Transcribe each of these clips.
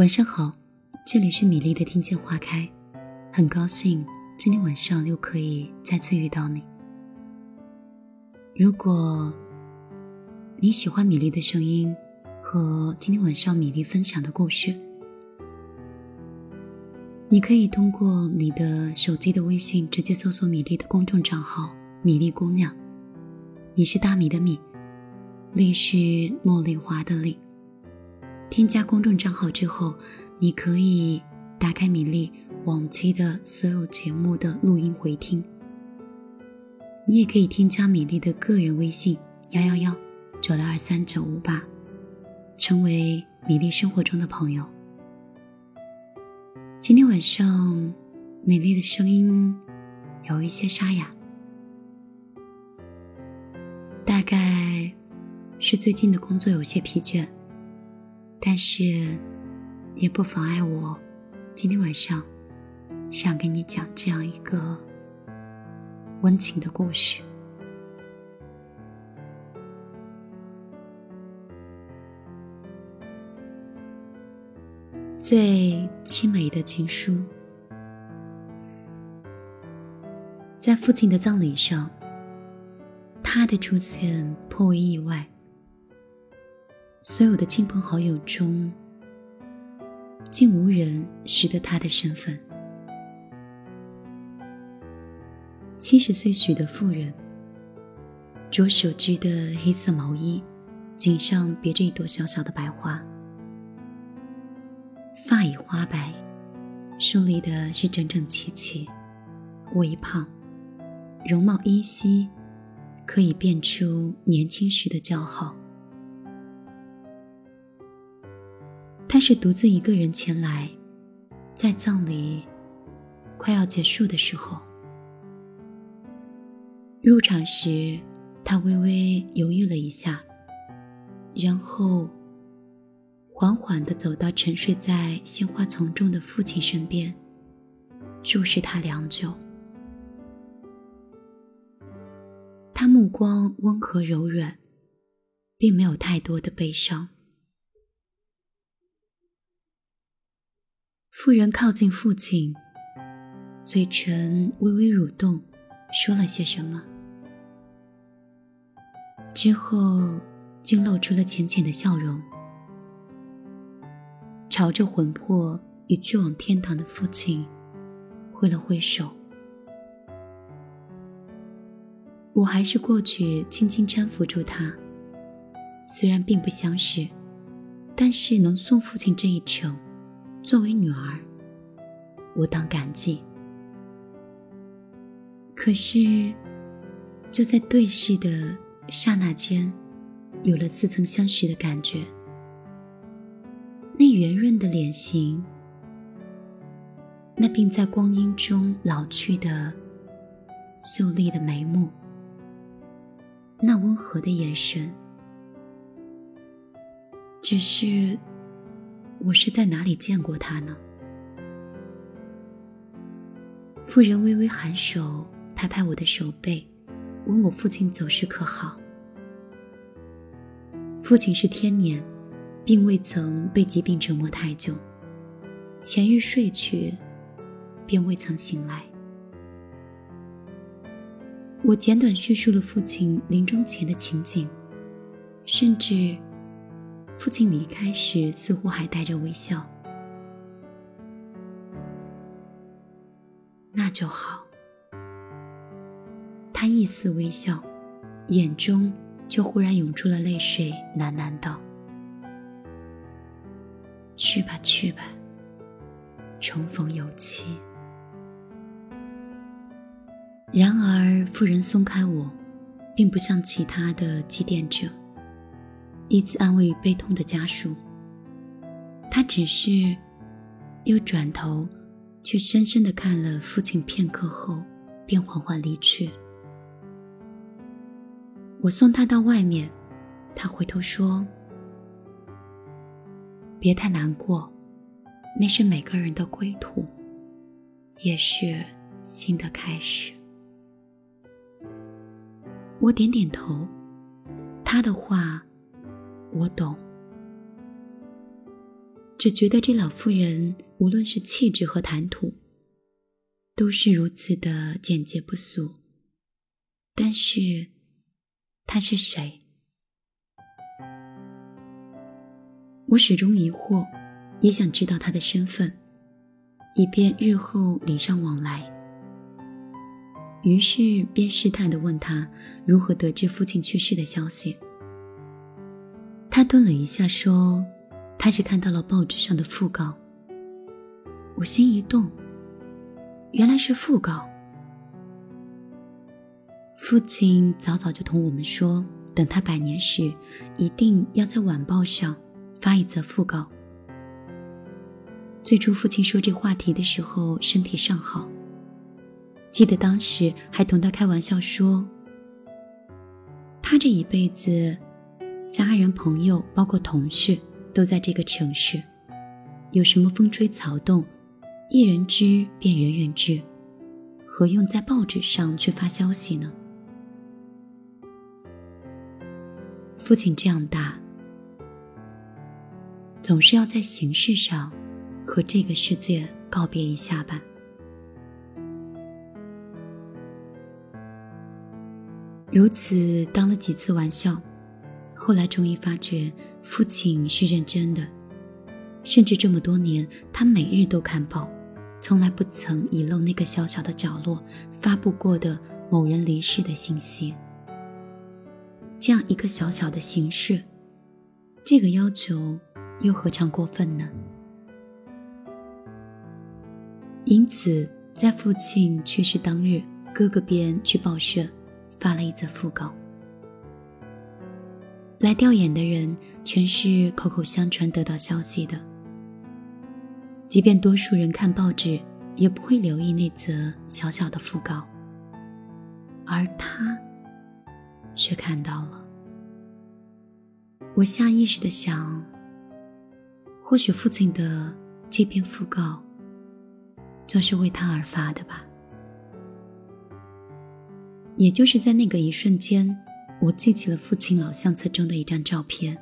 晚上好，这里是米粒的听见花开，很高兴今天晚上又可以再次遇到你。如果你喜欢米粒的声音和今天晚上米粒分享的故事，你可以通过你的手机的微信直接搜索米粒的公众账号“米粒姑娘”，米是大米的米，粒是茉莉花的粒。添加公众账号之后，你可以打开米粒往期的所有节目的录音回听。你也可以添加米粒的个人微信幺幺幺九六二三九五八，成为米粒生活中的朋友。今天晚上，米粒的声音有一些沙哑，大概是最近的工作有些疲倦。但是，也不妨碍我今天晚上想给你讲这样一个温情的故事。最凄美的情书，在父亲的葬礼上，他的出现颇为意外。所有的亲朋好友中，竟无人识得他的身份。七十岁许的妇人，着手织的黑色毛衣，颈上别着一朵小小的白花，发已花白，梳理的是整整齐齐，微胖，容貌依稀，可以辨出年轻时的姣好。他是独自一个人前来，在葬礼快要结束的时候，入场时，他微微犹豫了一下，然后缓缓地走到沉睡在鲜花丛中的父亲身边，注视他良久。他目光温和柔软，并没有太多的悲伤。妇人靠近父亲，嘴唇微微蠕动，说了些什么，之后竟露出了浅浅的笑容，朝着魂魄已去往天堂的父亲挥了挥手。我还是过去轻轻搀扶住他，虽然并不相识，但是能送父亲这一程。作为女儿，我当感激。可是，就在对视的刹那间，有了似曾相识的感觉。那圆润的脸型，那并在光阴中老去的秀丽的眉目，那温和的眼神，只是。我是在哪里见过他呢？妇人微微颔首，拍拍我的手背，问我父亲走时可好。父亲是天年，并未曾被疾病折磨太久。前日睡去，便未曾醒来。我简短叙述了父亲临终前的情景，甚至。父亲离开时，似乎还带着微笑。那就好。他一丝微笑，眼中就忽然涌出了泪水，喃喃道：“去吧，去吧，重逢有期。”然而，妇人松开我，并不像其他的祭奠者。一次安慰与悲痛的家属，他只是又转头去深深的看了父亲片刻后，便缓缓离去。我送他到外面，他回头说：“别太难过，那是每个人的归途，也是新的开始。”我点点头，他的话。我懂，只觉得这老妇人无论是气质和谈吐，都是如此的简洁不俗。但是，她是谁？我始终疑惑，也想知道她的身份，以便日后礼尚往来。于是便试探的问他如何得知父亲去世的消息。他顿了一下，说：“他是看到了报纸上的讣告。”我心一动，原来是讣告。父亲早早就同我们说，等他百年时，一定要在晚报上发一则讣告。最初父亲说这话题的时候，身体尚好。记得当时还同他开玩笑说：“他这一辈子，家人、朋友，包括同事，都在这个城市，有什么风吹草动，一人知便人人知，何用在报纸上去发消息呢？”父亲这样大，总是要在形式上和这个世界告别一下吧。如此当了几次玩笑，后来终于发觉父亲是认真的，甚至这么多年，他每日都看报，从来不曾遗漏那个小小的角落发布过的某人离世的信息。这样一个小小的形式，这个要求又何尝过分呢？因此，在父亲去世当日，哥哥便去报社。发了一则讣告，来调研的人全是口口相传得到消息的。即便多数人看报纸，也不会留意那则小小的讣告，而他却看到了。我下意识的想，或许父亲的这篇讣告，就是为他而发的吧。也就是在那个一瞬间，我记起了父亲老相册中的一张照片。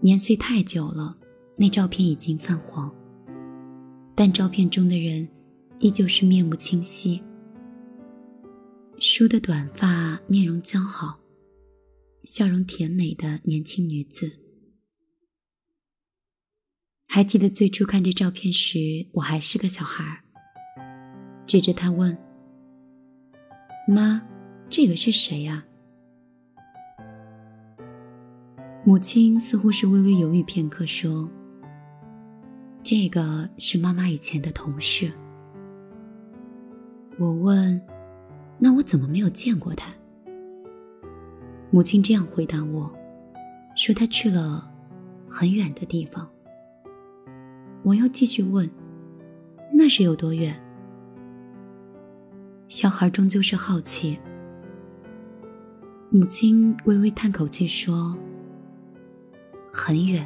年岁太久了，那照片已经泛黄，但照片中的人依旧是面目清晰，梳的短发，面容姣好，笑容甜美的年轻女子。还记得最初看这照片时，我还是个小孩儿，指着他问。妈，这个是谁呀？母亲似乎是微微犹豫片刻，说：“这个是妈妈以前的同事。”我问：“那我怎么没有见过他？”母亲这样回答我：“说他去了很远的地方。”我又继续问：“那是有多远？”小孩终究是好奇。母亲微微叹口气说：“很远，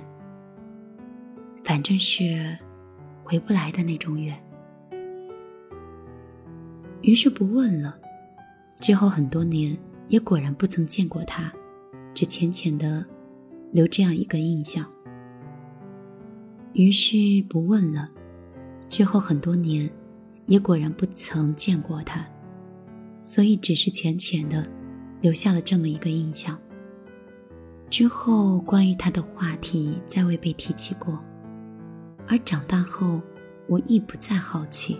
反正是回不来的那种远。”于是不问了。之后很多年，也果然不曾见过他，只浅浅的留这样一个印象。于是不问了。之后很多年。也果然不曾见过他，所以只是浅浅的留下了这么一个印象。之后关于他的话题再未被提起过，而长大后我亦不再好奇。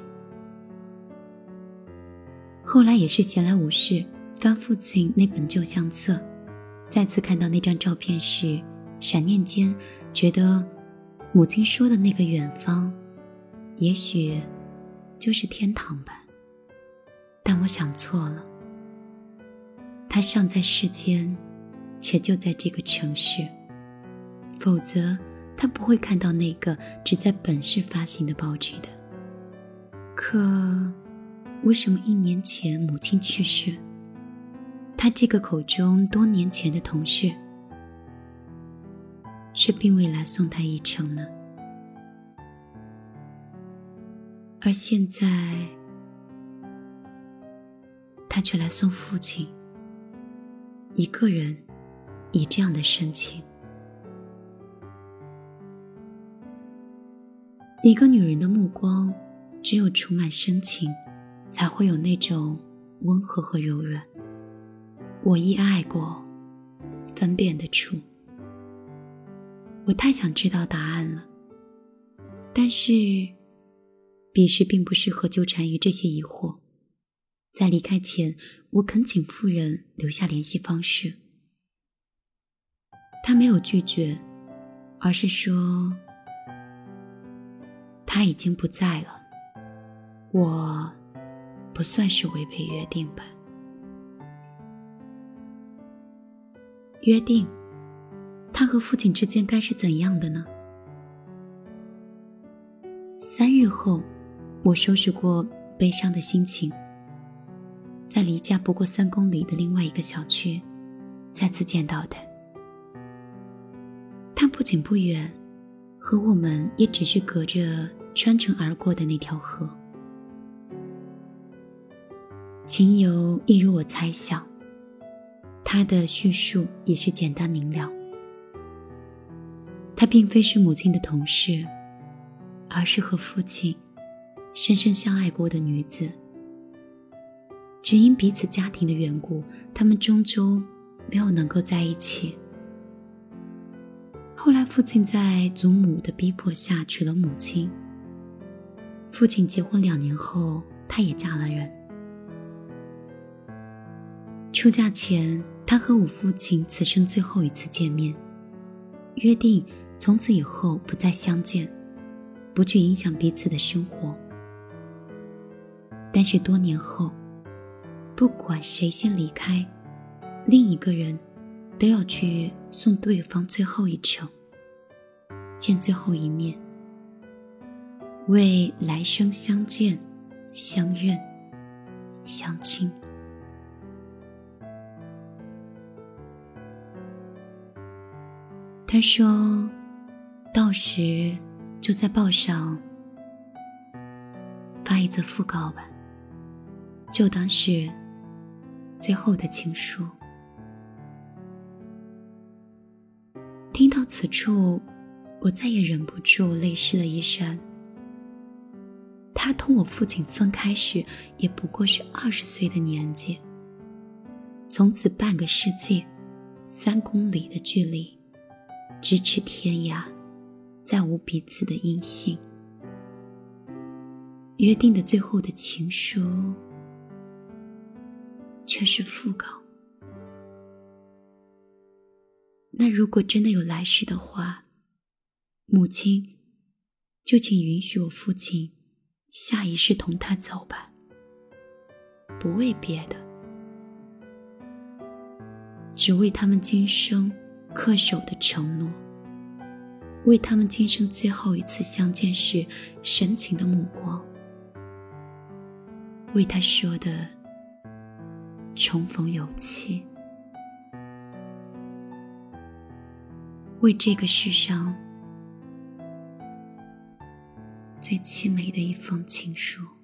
后来也是闲来无事，翻父亲那本旧相册，再次看到那张照片时，闪念间觉得母亲说的那个远方，也许。就是天堂吧，但我想错了。他尚在世间，且就在这个城市，否则他不会看到那个只在本市发行的报纸的。可，为什么一年前母亲去世，他这个口中多年前的同事，却并未来送他一程呢？而现在，他却来送父亲。一个人，以这样的深情。一个女人的目光，只有充满深情，才会有那种温和和柔软。我亦爱过，分辨得出。我太想知道答案了，但是，彼时并不适合纠缠于这些疑惑。在离开前，我恳请夫人留下联系方式。他没有拒绝，而是说。他已经不在了，我不算是违背约定吧？约定，他和父亲之间该是怎样的呢？三日后，我收拾过悲伤的心情，在离家不过三公里的另外一个小区，再次见到他。他不仅不远，和我们也只是隔着。穿城而过的那条河，情由一如我猜想，他的叙述也是简单明了。她并非是母亲的同事，而是和父亲深深相爱过的女子。只因彼此家庭的缘故，他们终究没有能够在一起。后来，父亲在祖母的逼迫下娶了母亲。父亲结婚两年后，她也嫁了人。出嫁前，她和我父亲此生最后一次见面，约定从此以后不再相见，不去影响彼此的生活。但是多年后，不管谁先离开，另一个人都要去送对方最后一程，见最后一面。为来生相见、相认、相亲。他说：“到时就在报上发一则讣告吧，就当是最后的情书。”听到此处，我再也忍不住泪湿了衣衫。他同我父亲分开时，也不过是二十岁的年纪。从此半个世纪，三公里的距离，咫尺天涯，再无彼此的音信。约定的最后的情书，却是讣告。那如果真的有来世的话，母亲，就请允许我父亲。下一世同他走吧，不为别的，只为他们今生恪守的承诺，为他们今生最后一次相见时深情的目光，为他说的重逢有期，为这个世上。最凄美的一封情书。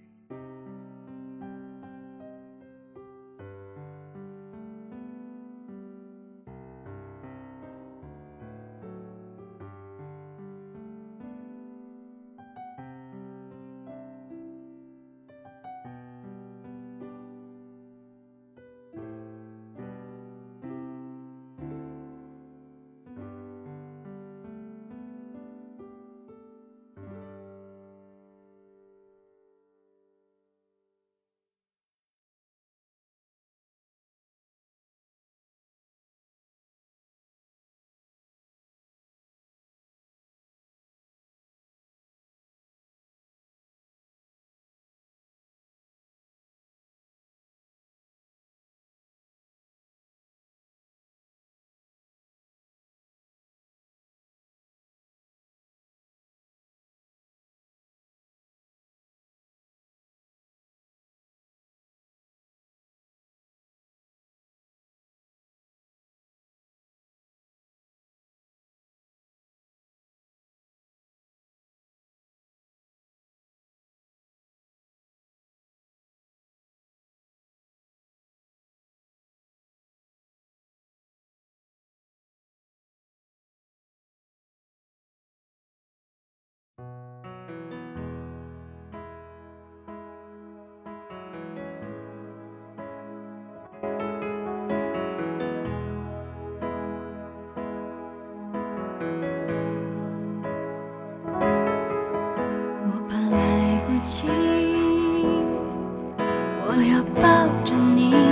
我怕来不及，我要抱着你。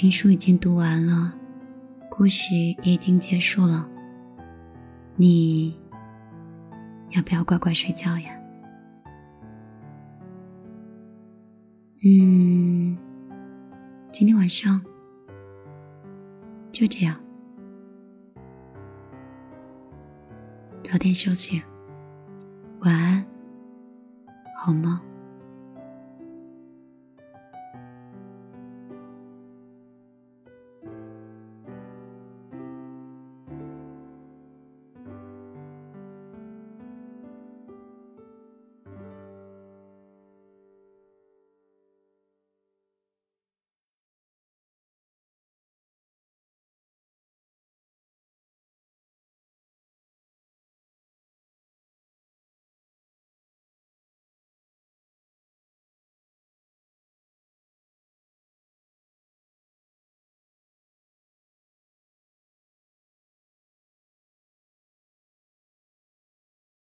情书已经读完了故事也已经结束了你要不要乖乖睡觉呀？嗯今天晚上就这样早点休息。